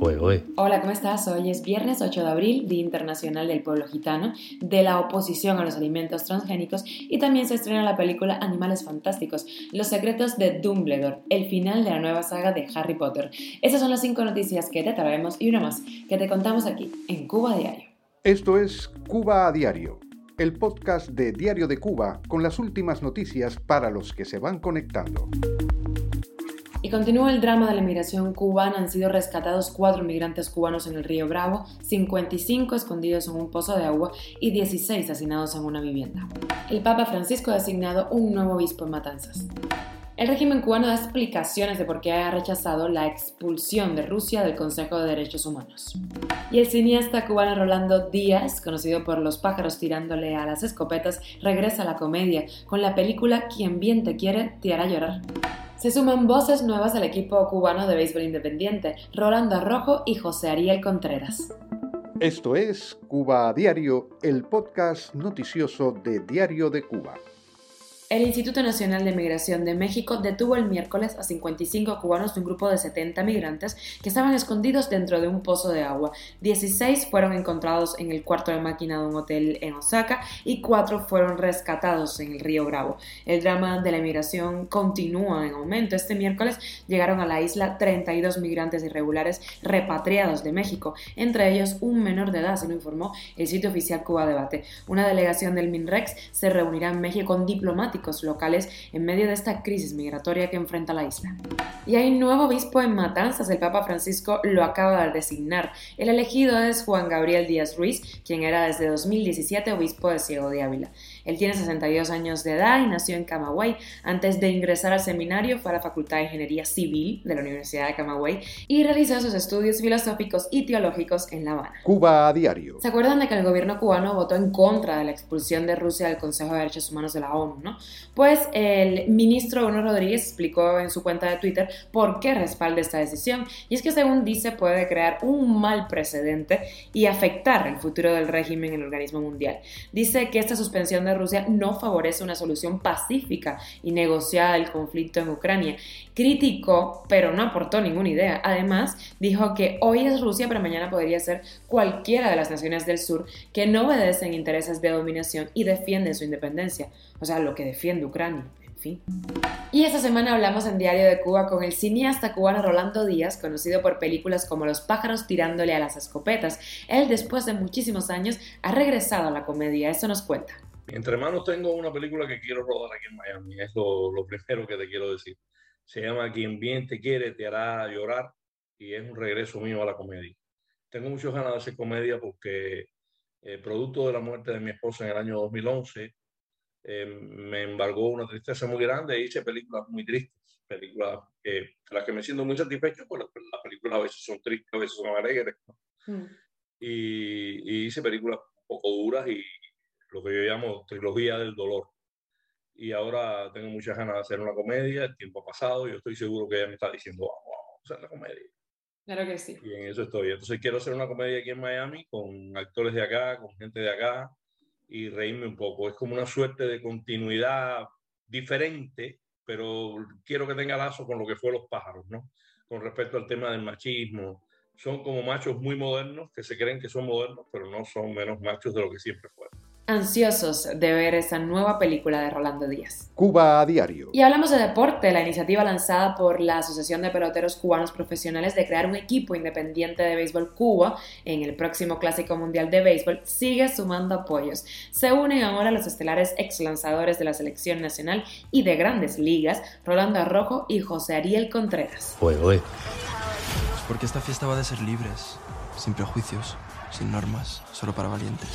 Hola, ¿cómo estás? Hoy es viernes 8 de abril, Día Internacional del Pueblo Gitano, de la oposición a los alimentos transgénicos y también se estrena la película Animales Fantásticos, Los secretos de Dumbledore, el final de la nueva saga de Harry Potter. Esas son las cinco noticias que te traemos y una más que te contamos aquí en Cuba Diario. Esto es Cuba a Diario, el podcast de Diario de Cuba con las últimas noticias para los que se van conectando. Y continúa el drama de la inmigración cubana. Han sido rescatados cuatro migrantes cubanos en el río Bravo, 55 escondidos en un pozo de agua y 16 asesinados en una vivienda. El Papa Francisco ha designado un nuevo obispo en Matanzas. El régimen cubano da explicaciones de por qué ha rechazado la expulsión de Rusia del Consejo de Derechos Humanos. Y el cineasta cubano Rolando Díaz, conocido por los pájaros tirándole a las escopetas, regresa a la comedia con la película Quien bien te quiere te hará llorar. Se suman voces nuevas al equipo cubano de béisbol independiente, Rolando Arrojo y José Ariel Contreras. Esto es Cuba Diario, el podcast noticioso de Diario de Cuba. El Instituto Nacional de Migración de México detuvo el miércoles a 55 cubanos de un grupo de 70 migrantes que estaban escondidos dentro de un pozo de agua. 16 fueron encontrados en el cuarto de máquina de un hotel en Osaka y 4 fueron rescatados en el río Bravo. El drama de la migración continúa en aumento. Este miércoles llegaron a la isla 32 migrantes irregulares repatriados de México, entre ellos un menor de edad, se lo informó el sitio oficial Cuba Debate. Una delegación del MINREX se reunirá en México con diplomáticos locales en medio de esta crisis migratoria que enfrenta la isla. Y hay nuevo obispo en Matanzas, el Papa Francisco lo acaba de designar. El elegido es Juan Gabriel Díaz Ruiz, quien era desde 2017 obispo de Ciego de Ávila. Él tiene 62 años de edad y nació en Camagüey. Antes de ingresar al seminario fue a la Facultad de Ingeniería Civil de la Universidad de Camagüey y realizó sus estudios filosóficos y teológicos en La Habana. Cuba a diario. ¿Se acuerdan de que el gobierno cubano votó en contra de la expulsión de Rusia del Consejo de Derechos Humanos de la ONU, no? Pues el ministro Bruno Rodríguez explicó en su cuenta de Twitter por qué respalda esta decisión y es que según dice puede crear un mal precedente y afectar el futuro del régimen en el organismo mundial. Dice que esta suspensión de Rusia no favorece una solución pacífica y negociada del conflicto en Ucrania. Criticó, pero no aportó ninguna idea. Además, dijo que hoy es Rusia, pero mañana podría ser cualquiera de las naciones del sur que no obedecen intereses de dominación y defienden su independencia, o sea, lo que defiende Ucrania. Fin. Y esta semana hablamos en Diario de Cuba con el cineasta cubano Rolando Díaz, conocido por películas como Los pájaros tirándole a las escopetas. Él, después de muchísimos años, ha regresado a la comedia. Eso nos cuenta. Entre manos tengo una película que quiero rodar aquí en Miami, es lo, primero que te quiero decir. Se llama Quien bien te quiere te hará llorar y es un regreso mío a la comedia. Tengo muchas ganas de hacer comedia porque eh, producto de la muerte de mi esposa en el año 2011, eh, me embargó una tristeza muy grande e hice películas muy tristes, películas que, las que me siento muy satisfecho, porque las películas a veces son tristes, a veces son alegres. Mm. Y, y, hice películas un poco duras y, lo que yo llamo trilogía del dolor. Y ahora tengo muchas ganas de hacer una comedia, el tiempo ha pasado, yo estoy seguro que ella me está diciendo, vamos, a hacer la comedia. Claro que sí. Y en eso estoy. Entonces quiero hacer una comedia aquí en Miami con actores de acá, con gente de acá y reírme un poco. Es como una suerte de continuidad diferente, pero quiero que tenga lazo con lo que fue Los pájaros, ¿no? Con respecto al tema del machismo. Son como machos muy modernos que se creen que son modernos, pero no son menos machos de lo que siempre ansiosos de ver esa nueva película de Rolando Díaz. Cuba a diario. Y hablamos de deporte, la iniciativa lanzada por la Asociación de Peloteros Cubanos Profesionales de crear un equipo independiente de béisbol Cuba en el próximo Clásico Mundial de Béisbol sigue sumando apoyos. Se unen ahora los estelares ex lanzadores de la selección nacional y de grandes ligas, Rolando Arrojo y José Ariel Contreras. Porque esta fiesta va de ser libres, sin prejuicios sin normas, solo para valientes.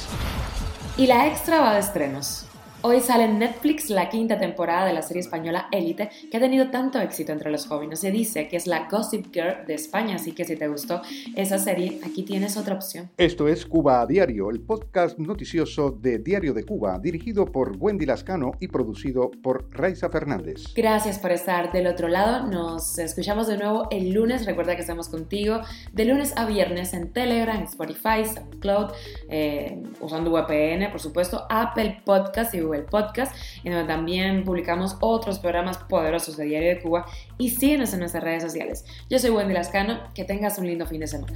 Y la extra va de estrenos. Hoy sale en Netflix la quinta temporada de la serie española Élite, que ha tenido tanto éxito entre los jóvenes. Se dice que es la Gossip Girl de España, así que si te gustó esa serie, aquí tienes otra opción. Esto es Cuba a Diario, el podcast noticioso de Diario de Cuba, dirigido por Wendy Lascano y producido por Raiza Fernández. Gracias por estar del otro lado. Nos escuchamos de nuevo el lunes. Recuerda que estamos contigo de lunes a viernes en Telegram, Spotify, SoundCloud, eh, usando VPN, por supuesto, Apple Podcast y Google El podcast, en donde también publicamos otros programas poderosos de Diario de Cuba y síguenos en nuestras redes sociales. Yo soy Wendy Lascano, que tengas un lindo fin de semana.